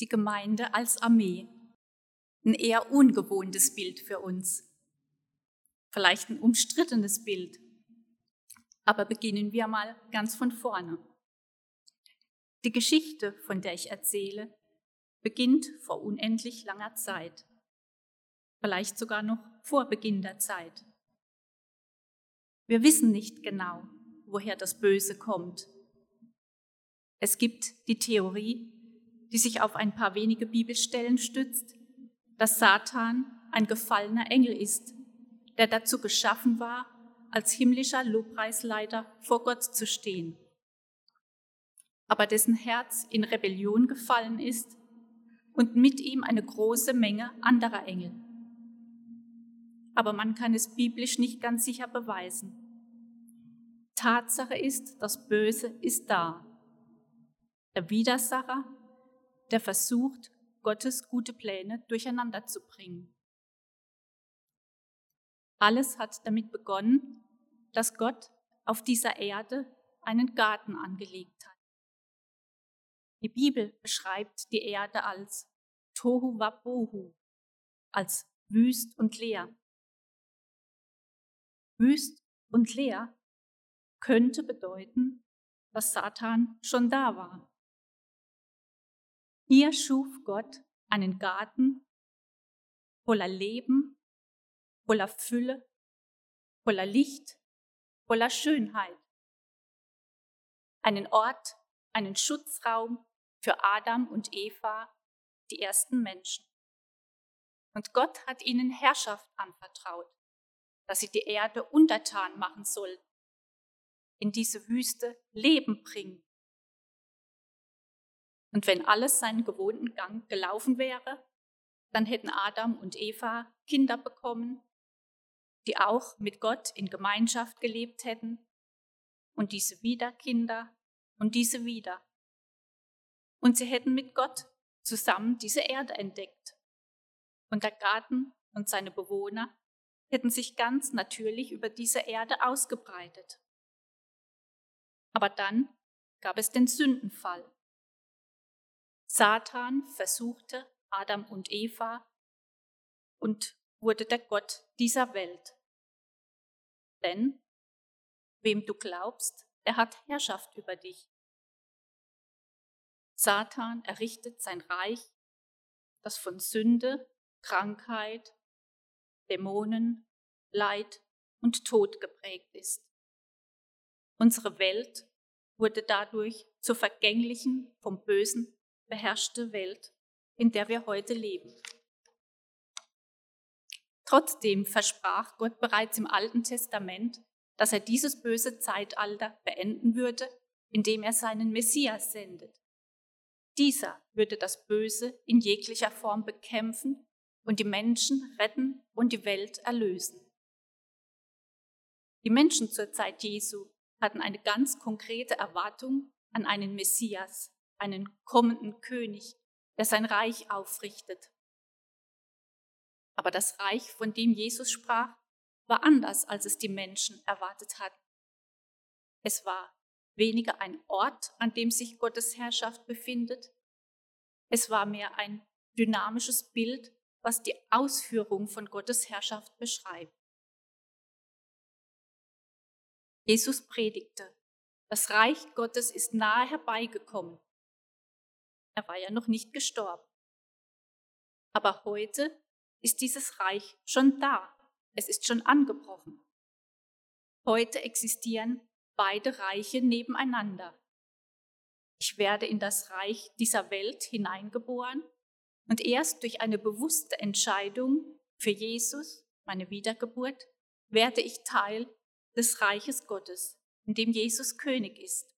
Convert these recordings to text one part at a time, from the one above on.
die Gemeinde als Armee. Ein eher ungewohntes Bild für uns. Vielleicht ein umstrittenes Bild. Aber beginnen wir mal ganz von vorne. Die Geschichte, von der ich erzähle, beginnt vor unendlich langer Zeit. Vielleicht sogar noch vor Beginn der Zeit. Wir wissen nicht genau, woher das Böse kommt. Es gibt die Theorie, die sich auf ein paar wenige Bibelstellen stützt, dass Satan ein gefallener Engel ist, der dazu geschaffen war, als himmlischer Lobpreisleiter vor Gott zu stehen, aber dessen Herz in Rebellion gefallen ist und mit ihm eine große Menge anderer Engel. Aber man kann es biblisch nicht ganz sicher beweisen. Tatsache ist, das Böse ist da. Der Widersacher, der versucht, Gottes gute Pläne durcheinander zu bringen. Alles hat damit begonnen, dass Gott auf dieser Erde einen Garten angelegt hat. Die Bibel beschreibt die Erde als Tohu Wabohu, als wüst und leer. Wüst und leer könnte bedeuten, dass Satan schon da war. Hier schuf Gott einen Garten voller Leben, voller Fülle, voller Licht, voller Schönheit. Einen Ort, einen Schutzraum für Adam und Eva, die ersten Menschen. Und Gott hat ihnen Herrschaft anvertraut, dass sie die Erde untertan machen sollten, in diese Wüste Leben bringen. Und wenn alles seinen gewohnten Gang gelaufen wäre, dann hätten Adam und Eva Kinder bekommen, die auch mit Gott in Gemeinschaft gelebt hätten, und diese wieder Kinder und diese wieder. Und sie hätten mit Gott zusammen diese Erde entdeckt. Und der Garten und seine Bewohner hätten sich ganz natürlich über diese Erde ausgebreitet. Aber dann gab es den Sündenfall. Satan versuchte Adam und Eva und wurde der Gott dieser Welt. Denn wem du glaubst, er hat Herrschaft über dich. Satan errichtet sein Reich, das von Sünde, Krankheit, Dämonen, Leid und Tod geprägt ist. Unsere Welt wurde dadurch zur vergänglichen, vom Bösen beherrschte Welt, in der wir heute leben. Trotzdem versprach Gott bereits im Alten Testament, dass er dieses böse Zeitalter beenden würde, indem er seinen Messias sendet. Dieser würde das Böse in jeglicher Form bekämpfen und die Menschen retten und die Welt erlösen. Die Menschen zur Zeit Jesu hatten eine ganz konkrete Erwartung an einen Messias, einen kommenden König, der sein Reich aufrichtet. Aber das Reich, von dem Jesus sprach, war anders, als es die Menschen erwartet hatten. Es war weniger ein Ort, an dem sich Gottes Herrschaft befindet. Es war mehr ein dynamisches Bild, was die Ausführung von Gottes Herrschaft beschreibt. Jesus predigte, das Reich Gottes ist nahe herbeigekommen. Er war ja noch nicht gestorben. Aber heute ist dieses Reich schon da. Es ist schon angebrochen. Heute existieren beide Reiche nebeneinander. Ich werde in das Reich dieser Welt hineingeboren und erst durch eine bewusste Entscheidung für Jesus, meine Wiedergeburt, werde ich Teil des Reiches Gottes, in dem Jesus König ist.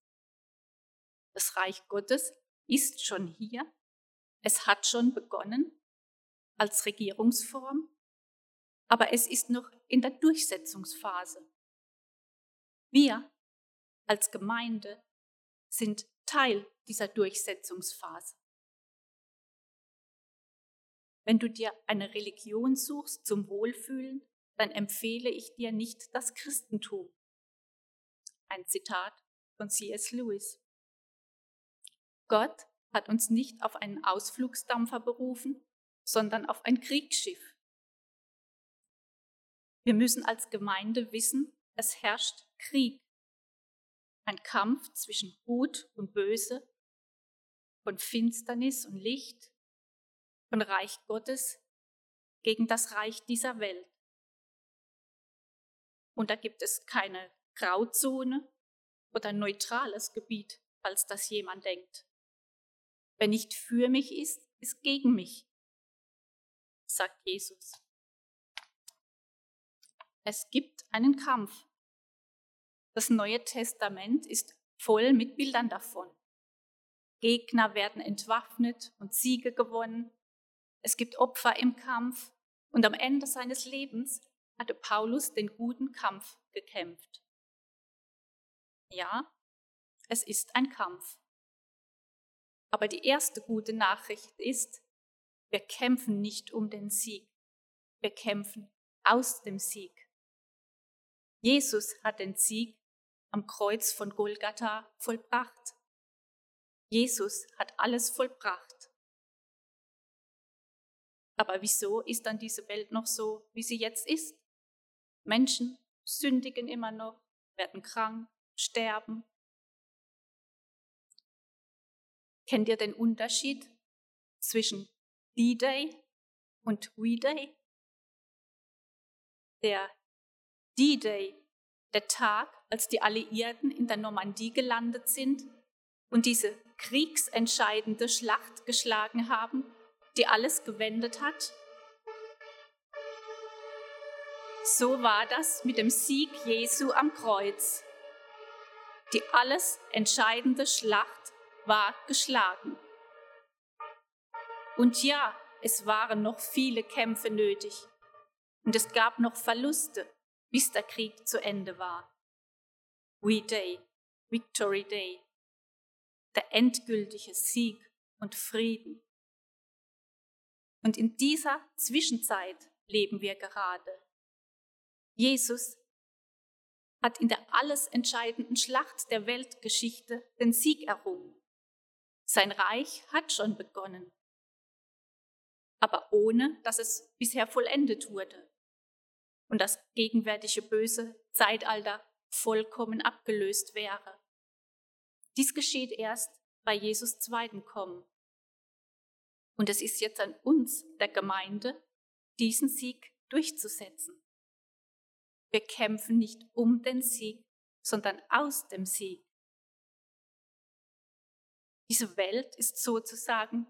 Das Reich Gottes ist schon hier, es hat schon begonnen als Regierungsform, aber es ist noch in der Durchsetzungsphase. Wir als Gemeinde sind Teil dieser Durchsetzungsphase. Wenn du dir eine Religion suchst zum Wohlfühlen, dann empfehle ich dir nicht das Christentum. Ein Zitat von C.S. Lewis. Gott hat uns nicht auf einen Ausflugsdampfer berufen, sondern auf ein Kriegsschiff. Wir müssen als Gemeinde wissen, es herrscht Krieg, ein Kampf zwischen Gut und Böse, von Finsternis und Licht, von Reich Gottes gegen das Reich dieser Welt. Und da gibt es keine Grauzone oder neutrales Gebiet, falls das jemand denkt. Wer nicht für mich ist, ist gegen mich, sagt Jesus. Es gibt einen Kampf. Das Neue Testament ist voll mit Bildern davon. Gegner werden entwaffnet und Siege gewonnen. Es gibt Opfer im Kampf und am Ende seines Lebens hatte Paulus den guten Kampf gekämpft. Ja, es ist ein Kampf. Aber die erste gute Nachricht ist, wir kämpfen nicht um den Sieg, wir kämpfen aus dem Sieg. Jesus hat den Sieg am Kreuz von Golgatha vollbracht. Jesus hat alles vollbracht. Aber wieso ist dann diese Welt noch so, wie sie jetzt ist? Menschen sündigen immer noch, werden krank, sterben. Kennt ihr den Unterschied zwischen D-Day und We-Day? Der D-Day, der Tag, als die Alliierten in der Normandie gelandet sind und diese kriegsentscheidende Schlacht geschlagen haben, die alles gewendet hat. So war das mit dem Sieg Jesu am Kreuz. Die alles entscheidende Schlacht war geschlagen. Und ja, es waren noch viele Kämpfe nötig. Und es gab noch Verluste, bis der Krieg zu Ende war. We Day, Victory Day, der endgültige Sieg und Frieden. Und in dieser Zwischenzeit leben wir gerade. Jesus hat in der alles entscheidenden Schlacht der Weltgeschichte den Sieg errungen. Sein Reich hat schon begonnen, aber ohne dass es bisher vollendet wurde und das gegenwärtige böse Zeitalter vollkommen abgelöst wäre. Dies geschieht erst bei Jesus zweiten Kommen. Und es ist jetzt an uns, der Gemeinde, diesen Sieg durchzusetzen. Wir kämpfen nicht um den Sieg, sondern aus dem Sieg. Diese Welt ist sozusagen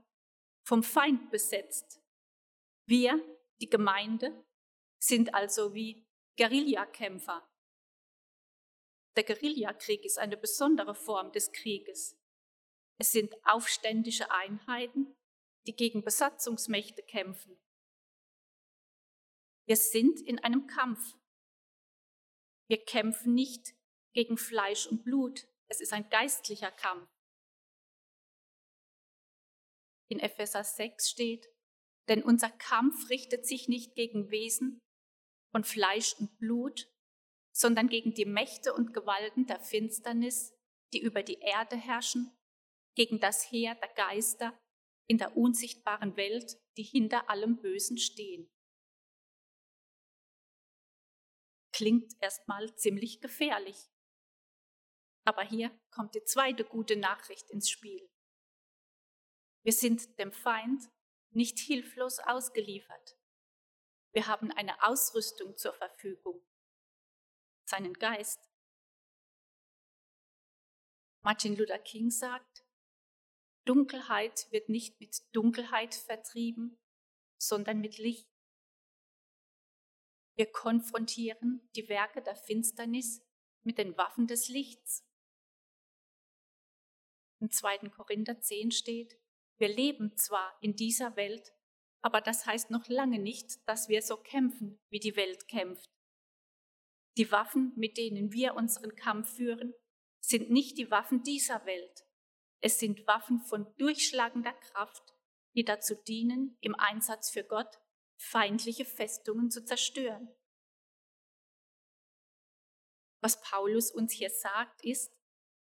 vom Feind besetzt. Wir, die Gemeinde, sind also wie Guerillakämpfer. Der Guerillakrieg ist eine besondere Form des Krieges. Es sind aufständische Einheiten, die gegen Besatzungsmächte kämpfen. Wir sind in einem Kampf. Wir kämpfen nicht gegen Fleisch und Blut. Es ist ein geistlicher Kampf. In Epheser 6 steht, denn unser Kampf richtet sich nicht gegen Wesen von Fleisch und Blut, sondern gegen die Mächte und Gewalten der Finsternis, die über die Erde herrschen, gegen das Heer der Geister in der unsichtbaren Welt, die hinter allem Bösen stehen. Klingt erstmal ziemlich gefährlich. Aber hier kommt die zweite gute Nachricht ins Spiel. Wir sind dem Feind nicht hilflos ausgeliefert. Wir haben eine Ausrüstung zur Verfügung, seinen Geist. Martin Luther King sagt, Dunkelheit wird nicht mit Dunkelheit vertrieben, sondern mit Licht. Wir konfrontieren die Werke der Finsternis mit den Waffen des Lichts. Im 2. Korinther 10 steht, wir leben zwar in dieser Welt, aber das heißt noch lange nicht, dass wir so kämpfen, wie die Welt kämpft. Die Waffen, mit denen wir unseren Kampf führen, sind nicht die Waffen dieser Welt. Es sind Waffen von durchschlagender Kraft, die dazu dienen, im Einsatz für Gott feindliche Festungen zu zerstören. Was Paulus uns hier sagt, ist,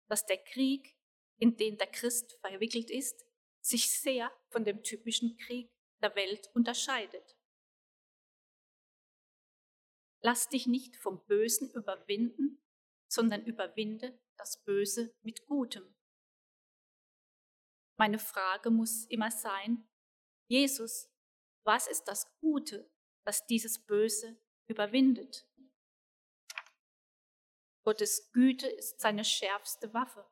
dass der Krieg, in den der Christ verwickelt ist, sich sehr von dem typischen Krieg der Welt unterscheidet. Lass dich nicht vom Bösen überwinden, sondern überwinde das Böse mit Gutem. Meine Frage muss immer sein, Jesus, was ist das Gute, das dieses Böse überwindet? Gottes Güte ist seine schärfste Waffe.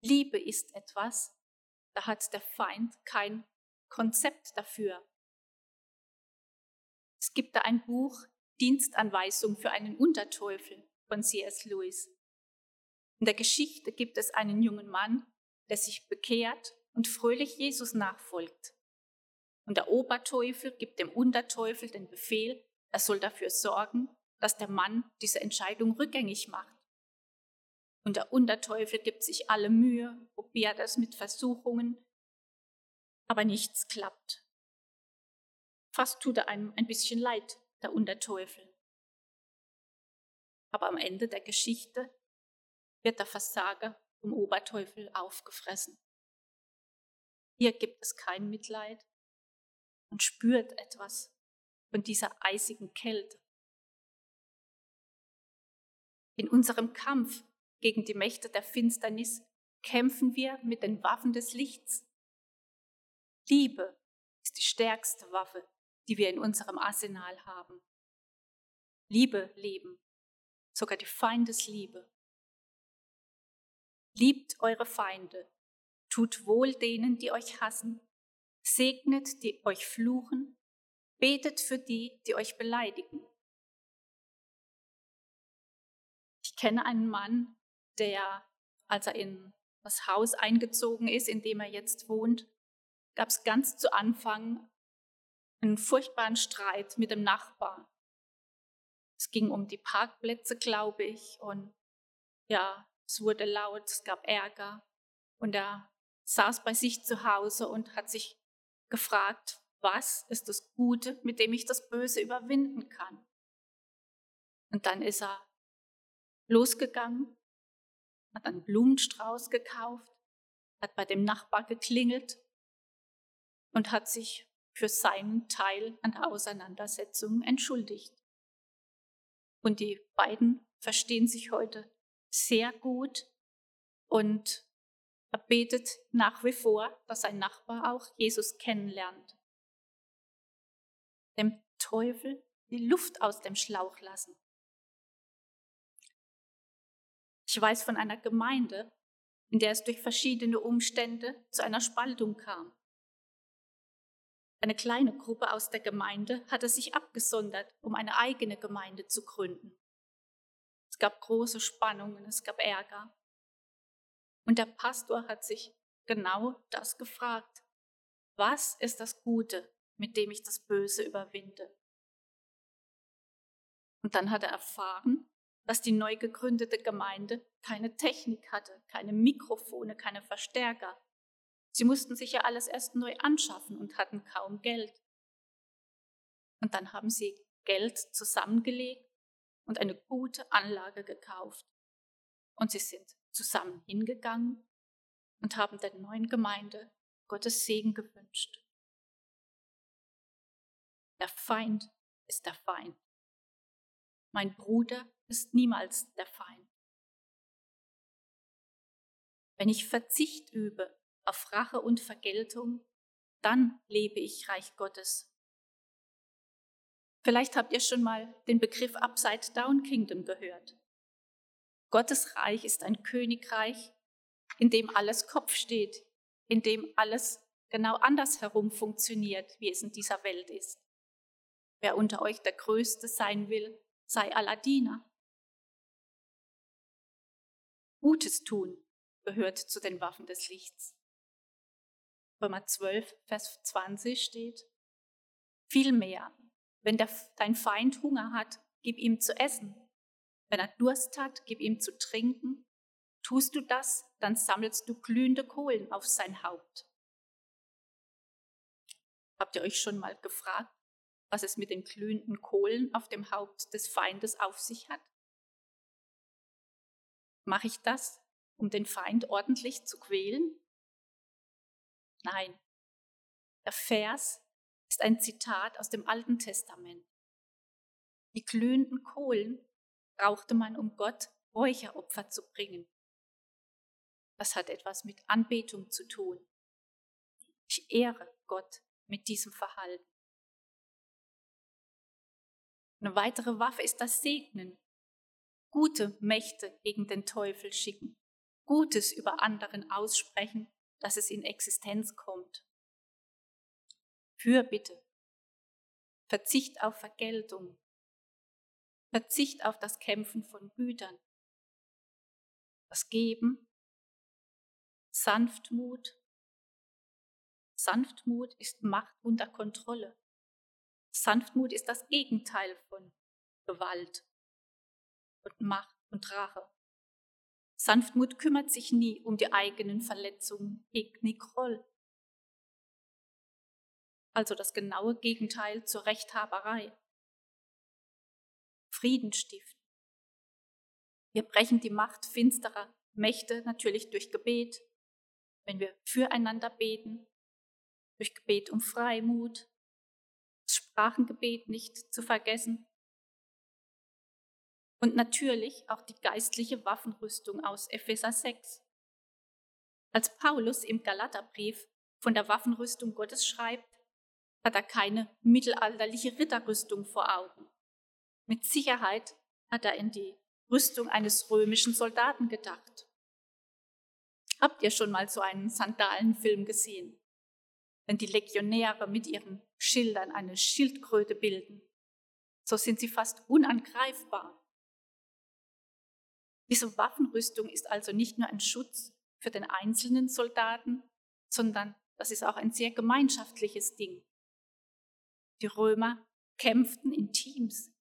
Liebe ist etwas, da hat der Feind kein Konzept dafür. Es gibt da ein Buch, Dienstanweisung für einen Unterteufel von C.S. Lewis. In der Geschichte gibt es einen jungen Mann, der sich bekehrt und fröhlich Jesus nachfolgt. Und der Oberteufel gibt dem Unterteufel den Befehl, er soll dafür sorgen, dass der Mann diese Entscheidung rückgängig macht. Und der Unterteufel gibt sich alle Mühe, probiert es mit Versuchungen, aber nichts klappt. Fast tut er einem ein bisschen leid, der Unterteufel. Aber am Ende der Geschichte wird der Versager vom Oberteufel aufgefressen. Hier gibt es kein Mitleid und spürt etwas von dieser eisigen Kälte. In unserem Kampf gegen die Mächte der Finsternis kämpfen wir mit den Waffen des Lichts. Liebe ist die stärkste Waffe, die wir in unserem Arsenal haben. Liebe leben, sogar die Feindesliebe. Liebt eure Feinde, tut wohl denen, die euch hassen, segnet, die euch fluchen, betet für die, die euch beleidigen. Ich kenne einen Mann, der, als er in das Haus eingezogen ist, in dem er jetzt wohnt, gab es ganz zu Anfang einen furchtbaren Streit mit dem Nachbar. Es ging um die Parkplätze, glaube ich, und ja, es wurde laut, es gab Ärger und er saß bei sich zu Hause und hat sich gefragt, was ist das Gute, mit dem ich das Böse überwinden kann. Und dann ist er losgegangen, hat einen Blumenstrauß gekauft, hat bei dem Nachbar geklingelt und hat sich für seinen Teil an der Auseinandersetzung entschuldigt. Und die beiden verstehen sich heute sehr gut und er betet nach wie vor, dass sein Nachbar auch Jesus kennenlernt. Dem Teufel die Luft aus dem Schlauch lassen. Ich weiß von einer Gemeinde, in der es durch verschiedene Umstände zu einer Spaltung kam. Eine kleine Gruppe aus der Gemeinde hatte sich abgesondert, um eine eigene Gemeinde zu gründen. Es gab große Spannungen, es gab Ärger. Und der Pastor hat sich genau das gefragt. Was ist das Gute, mit dem ich das Böse überwinde? Und dann hat er erfahren, dass die neu gegründete Gemeinde keine Technik hatte, keine Mikrofone, keine Verstärker, Sie mussten sich ja alles erst neu anschaffen und hatten kaum Geld. Und dann haben sie Geld zusammengelegt und eine gute Anlage gekauft. Und sie sind zusammen hingegangen und haben der neuen Gemeinde Gottes Segen gewünscht. Der Feind ist der Feind. Mein Bruder ist niemals der Feind. Wenn ich Verzicht übe auf Rache und Vergeltung, dann lebe ich Reich Gottes. Vielleicht habt ihr schon mal den Begriff Upside Down Kingdom gehört. Gottes Reich ist ein Königreich, in dem alles Kopf steht, in dem alles genau andersherum funktioniert, wie es in dieser Welt ist. Wer unter euch der Größte sein will, sei Alladiner. Gutes tun gehört zu den Waffen des Lichts. Römer 12, Vers 20 steht, vielmehr, wenn der, dein Feind Hunger hat, gib ihm zu essen. Wenn er Durst hat, gib ihm zu trinken. Tust du das, dann sammelst du glühende Kohlen auf sein Haupt. Habt ihr euch schon mal gefragt, was es mit den glühenden Kohlen auf dem Haupt des Feindes auf sich hat? Mache ich das, um den Feind ordentlich zu quälen? Nein, der Vers ist ein Zitat aus dem Alten Testament. Die glühenden Kohlen brauchte man, um Gott Räucheropfer zu bringen. Das hat etwas mit Anbetung zu tun. Ich ehre Gott mit diesem Verhalten. Eine weitere Waffe ist das Segnen. Gute Mächte gegen den Teufel schicken. Gutes über anderen aussprechen, dass es in Existenz kommt. Fürbitte. Verzicht auf Vergeltung. Verzicht auf das Kämpfen von Gütern. Das Geben. Sanftmut. Sanftmut ist Macht unter Kontrolle. Sanftmut ist das Gegenteil von Gewalt und Macht und Rache. Sanftmut kümmert sich nie um die eigenen Verletzungen, nie Groll. Also das genaue Gegenteil zur Rechthaberei. Frieden stiften. Wir brechen die Macht finsterer Mächte natürlich durch Gebet, wenn wir füreinander beten, durch Gebet um Freimut, das Sprachengebet nicht zu vergessen und natürlich auch die geistliche Waffenrüstung aus Epheser 6. Als Paulus im Galaterbrief von der Waffenrüstung Gottes schreibt, hat er keine mittelalterliche Ritterrüstung vor Augen. Mit Sicherheit hat er in die Rüstung eines römischen Soldaten gedacht. Habt ihr schon mal so einen Sandalenfilm gesehen? Wenn die Legionäre mit ihren Schildern eine Schildkröte bilden, so sind sie fast unangreifbar. Diese Waffenrüstung ist also nicht nur ein Schutz für den einzelnen Soldaten, sondern das ist auch ein sehr gemeinschaftliches Ding. Die Römer kämpften in Teams.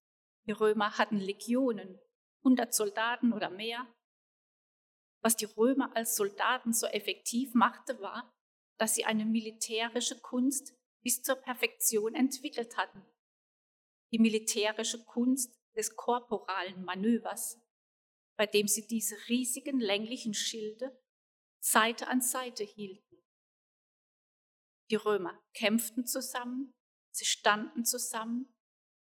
Die Römer hatten Legionen, 100 Soldaten oder mehr. Was die Römer als Soldaten so effektiv machte, war, dass sie eine militärische Kunst bis zur Perfektion entwickelt hatten. Die militärische Kunst des korporalen Manövers bei dem sie diese riesigen länglichen Schilde Seite an Seite hielten. Die Römer kämpften zusammen, sie standen zusammen,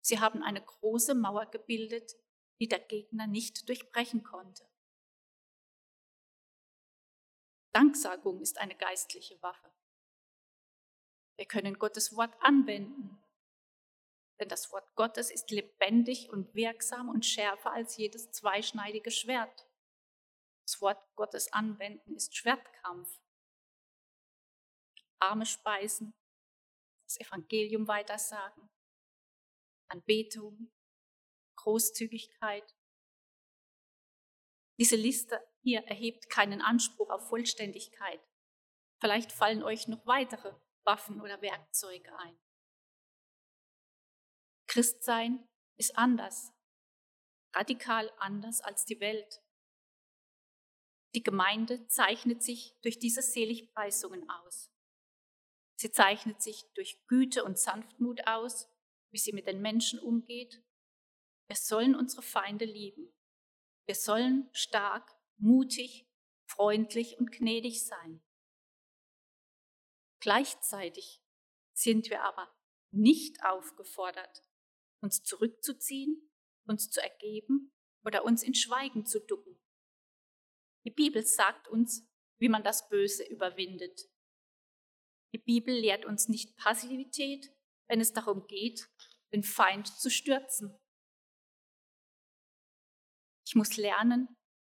sie haben eine große Mauer gebildet, die der Gegner nicht durchbrechen konnte. Danksagung ist eine geistliche Waffe. Wir können Gottes Wort anwenden, denn das Wort Gottes ist lebendig und wirksam und schärfer als jedes zweischneidige Schwert. Das Wort Gottes anwenden ist Schwertkampf. Arme speisen, das Evangelium weitersagen, Anbetung, Großzügigkeit. Diese Liste hier erhebt keinen Anspruch auf Vollständigkeit. Vielleicht fallen euch noch weitere Waffen oder Werkzeuge ein. Christsein ist anders, radikal anders als die Welt. Die Gemeinde zeichnet sich durch diese Seligpreisungen aus. Sie zeichnet sich durch Güte und Sanftmut aus, wie sie mit den Menschen umgeht. Wir sollen unsere Feinde lieben. Wir sollen stark, mutig, freundlich und gnädig sein. Gleichzeitig sind wir aber nicht aufgefordert, uns zurückzuziehen, uns zu ergeben oder uns in Schweigen zu ducken. Die Bibel sagt uns, wie man das Böse überwindet. Die Bibel lehrt uns nicht Passivität, wenn es darum geht, den Feind zu stürzen. Ich muss lernen,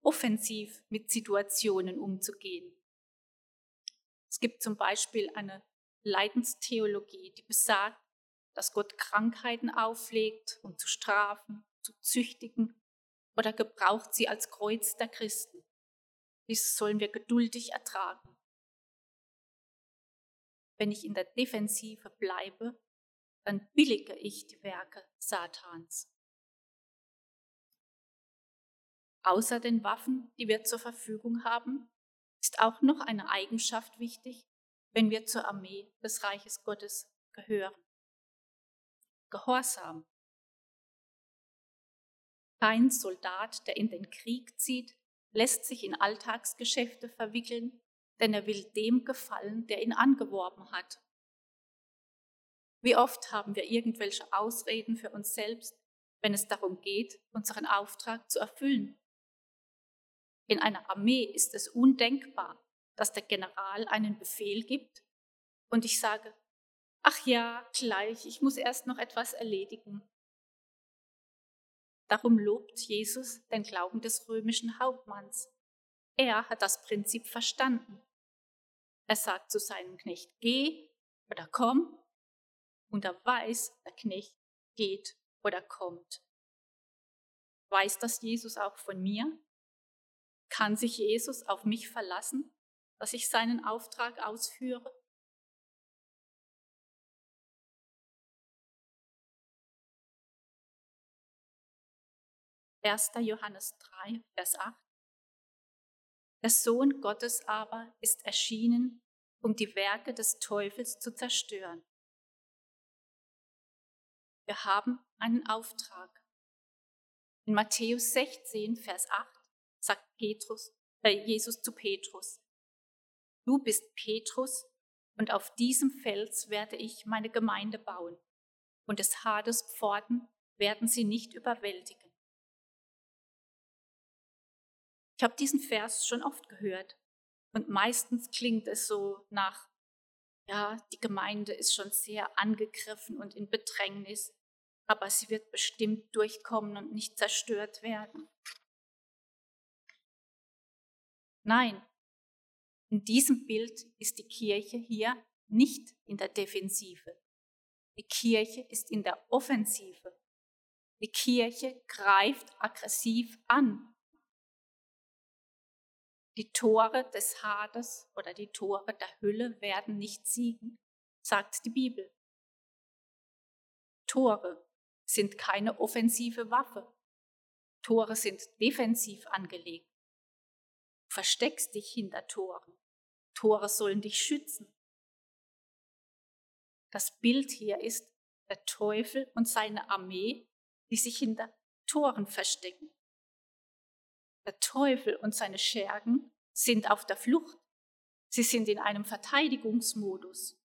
offensiv mit Situationen umzugehen. Es gibt zum Beispiel eine Leidenstheologie, die besagt, dass Gott Krankheiten auflegt, um zu strafen, zu züchtigen oder gebraucht sie als Kreuz der Christen. Dies sollen wir geduldig ertragen. Wenn ich in der Defensive bleibe, dann billige ich die Werke Satans. Außer den Waffen, die wir zur Verfügung haben, ist auch noch eine Eigenschaft wichtig, wenn wir zur Armee des Reiches Gottes gehören. Gehorsam. Kein Soldat, der in den Krieg zieht, lässt sich in Alltagsgeschäfte verwickeln, denn er will dem gefallen, der ihn angeworben hat. Wie oft haben wir irgendwelche Ausreden für uns selbst, wenn es darum geht, unseren Auftrag zu erfüllen. In einer Armee ist es undenkbar, dass der General einen Befehl gibt und ich sage, ach ja, gleich, ich muss erst noch etwas erledigen. Darum lobt Jesus den Glauben des römischen Hauptmanns. Er hat das Prinzip verstanden. Er sagt zu seinem Knecht, geh oder komm, und er weiß, der Knecht geht oder kommt. Weiß das Jesus auch von mir? Kann sich Jesus auf mich verlassen, dass ich seinen Auftrag ausführe? Erster Johannes 3, Vers 8. Der Sohn Gottes aber ist erschienen, um die Werke des Teufels zu zerstören. Wir haben einen Auftrag. In Matthäus 16, Vers 8 sagt Petrus, äh, Jesus zu Petrus, Du bist Petrus und auf diesem Fels werde ich meine Gemeinde bauen und des Hades Pforten werden sie nicht überwältigen. Ich habe diesen Vers schon oft gehört und meistens klingt es so nach, ja, die Gemeinde ist schon sehr angegriffen und in Bedrängnis aber sie wird bestimmt durchkommen und nicht zerstört werden. Nein, in diesem Bild ist die Kirche hier nicht in der Defensive. Die Kirche ist in der Offensive. Die Kirche greift aggressiv an. Die Tore des Hades oder die Tore der Hülle werden nicht siegen, sagt die Bibel. Tore sind keine offensive Waffe. Tore sind defensiv angelegt. Du versteckst dich hinter Toren. Tore sollen dich schützen. Das Bild hier ist der Teufel und seine Armee, die sich hinter Toren verstecken. Der Teufel und seine Schergen sind auf der Flucht. Sie sind in einem Verteidigungsmodus.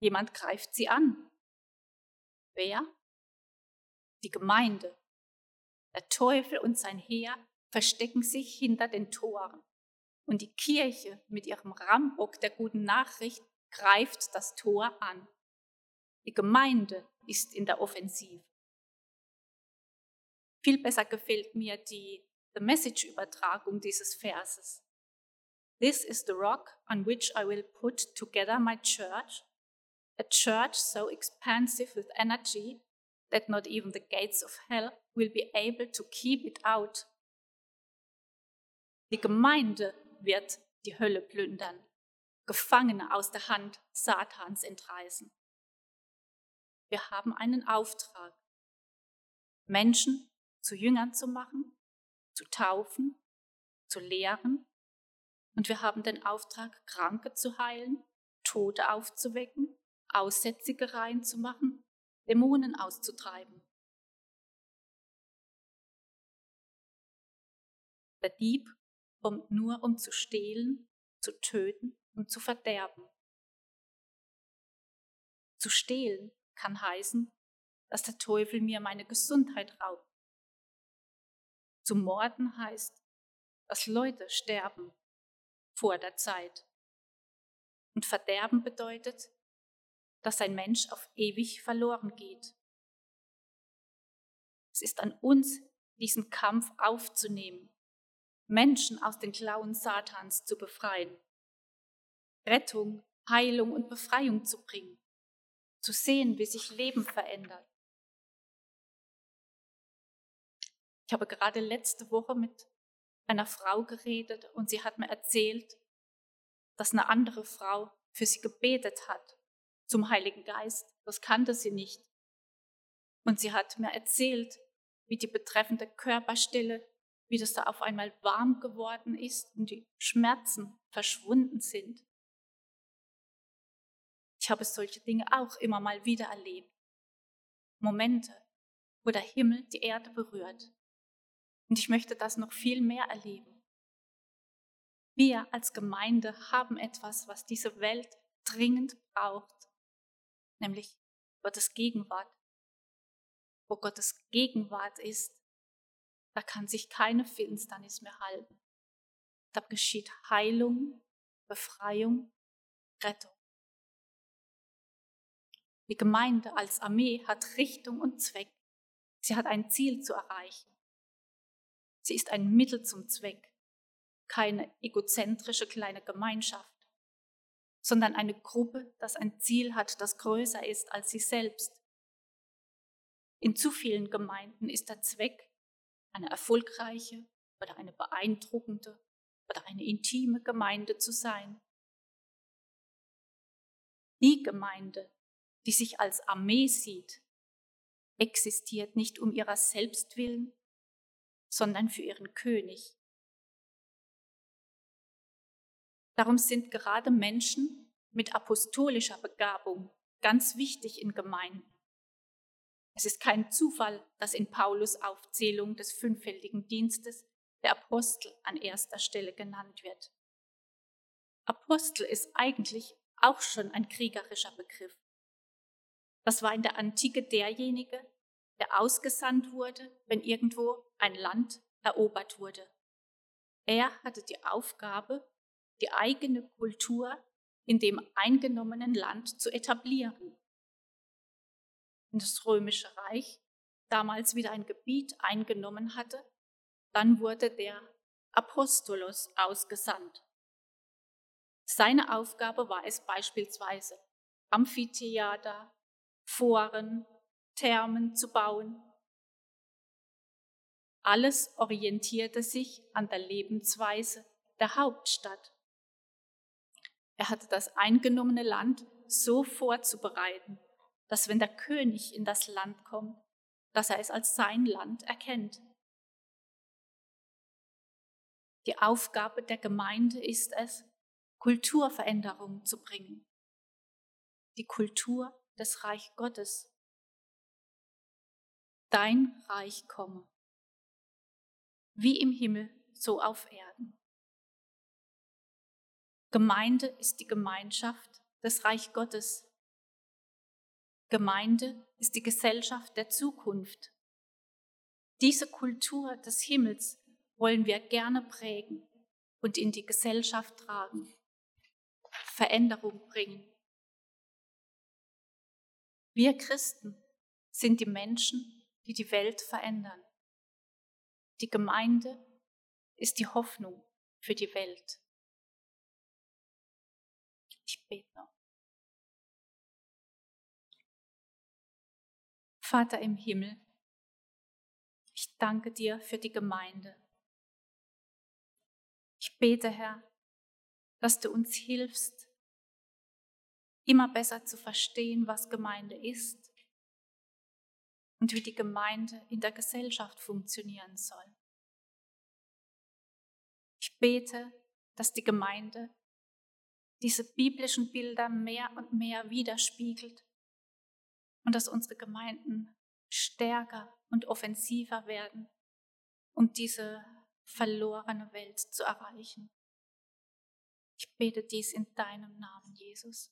Jemand greift sie an. Wer? Die Gemeinde. Der Teufel und sein Heer verstecken sich hinter den Toren. Und die Kirche mit ihrem Rambock der guten Nachricht greift das Tor an. Die Gemeinde ist in der Offensive. Viel besser gefällt mir die The Message-Übertragung dieses Verses. This is the rock on which I will put together my church, a church so expansive with energy that not even the gates of hell will be able to keep it out. Die Gemeinde wird die Hölle plündern, Gefangene aus der Hand Satans entreißen. Wir haben einen Auftrag, Menschen zu Jüngern zu machen, zu taufen, zu lehren, und wir haben den Auftrag, Kranke zu heilen, Tote aufzuwecken Aussätzige reinzumachen, Dämonen auszutreiben. Der Dieb kommt nur, um zu stehlen, zu töten und zu verderben. Zu stehlen kann heißen, dass der Teufel mir meine Gesundheit raubt. Zu morden heißt, dass Leute sterben vor der Zeit. Und Verderben bedeutet, dass ein Mensch auf ewig verloren geht. Es ist an uns, diesen Kampf aufzunehmen, Menschen aus den Klauen Satans zu befreien, Rettung, Heilung und Befreiung zu bringen, zu sehen, wie sich Leben verändert. Ich habe gerade letzte Woche mit einer Frau geredet und sie hat mir erzählt, dass eine andere Frau für sie gebetet hat zum Heiligen Geist. Das kannte sie nicht. Und sie hat mir erzählt, wie die betreffende Körperstelle, wie das da auf einmal warm geworden ist und die Schmerzen verschwunden sind. Ich habe solche Dinge auch immer mal wieder erlebt. Momente, wo der Himmel die Erde berührt. Und ich möchte das noch viel mehr erleben. Wir als Gemeinde haben etwas, was diese Welt dringend braucht, nämlich Gottes Gegenwart. Wo Gottes Gegenwart ist, da kann sich keine Finsternis mehr halten. Da geschieht Heilung, Befreiung, Rettung. Die Gemeinde als Armee hat Richtung und Zweck. Sie hat ein Ziel zu erreichen. Sie ist ein Mittel zum Zweck, keine egozentrische kleine Gemeinschaft, sondern eine Gruppe, das ein Ziel hat, das größer ist als sie selbst. In zu vielen Gemeinden ist der Zweck eine erfolgreiche oder eine beeindruckende oder eine intime Gemeinde zu sein. Die Gemeinde, die sich als Armee sieht, existiert nicht um ihrer selbst willen, sondern für ihren König. Darum sind gerade Menschen mit apostolischer Begabung ganz wichtig in Gemeinden. Es ist kein Zufall, dass in Paulus Aufzählung des fünffältigen Dienstes der Apostel an erster Stelle genannt wird. Apostel ist eigentlich auch schon ein kriegerischer Begriff. Das war in der Antike derjenige, der ausgesandt wurde, wenn irgendwo ein Land erobert wurde. Er hatte die Aufgabe, die eigene Kultur in dem eingenommenen Land zu etablieren. Und das römische Reich damals wieder ein Gebiet eingenommen hatte, dann wurde der Apostolos ausgesandt. Seine Aufgabe war es beispielsweise, Amphitheater, Foren, Thermen zu bauen. Alles orientierte sich an der Lebensweise der Hauptstadt. Er hatte das eingenommene Land so vorzubereiten, dass wenn der König in das Land kommt, dass er es als sein Land erkennt. Die Aufgabe der Gemeinde ist es, Kulturveränderungen zu bringen. Die Kultur des Reich Gottes. Dein Reich komme, wie im Himmel, so auf Erden. Gemeinde ist die Gemeinschaft des Reich Gottes. Gemeinde ist die Gesellschaft der Zukunft. Diese Kultur des Himmels wollen wir gerne prägen und in die Gesellschaft tragen, Veränderung bringen. Wir Christen sind die Menschen, die die Welt verändern. Die Gemeinde ist die Hoffnung für die Welt. Ich bete noch. Vater im Himmel, ich danke dir für die Gemeinde. Ich bete, Herr, dass du uns hilfst, immer besser zu verstehen, was Gemeinde ist und wie die Gemeinde in der Gesellschaft funktionieren soll. Ich bete, dass die Gemeinde diese biblischen Bilder mehr und mehr widerspiegelt und dass unsere Gemeinden stärker und offensiver werden, um diese verlorene Welt zu erreichen. Ich bete dies in deinem Namen, Jesus.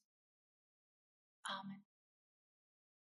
Amen.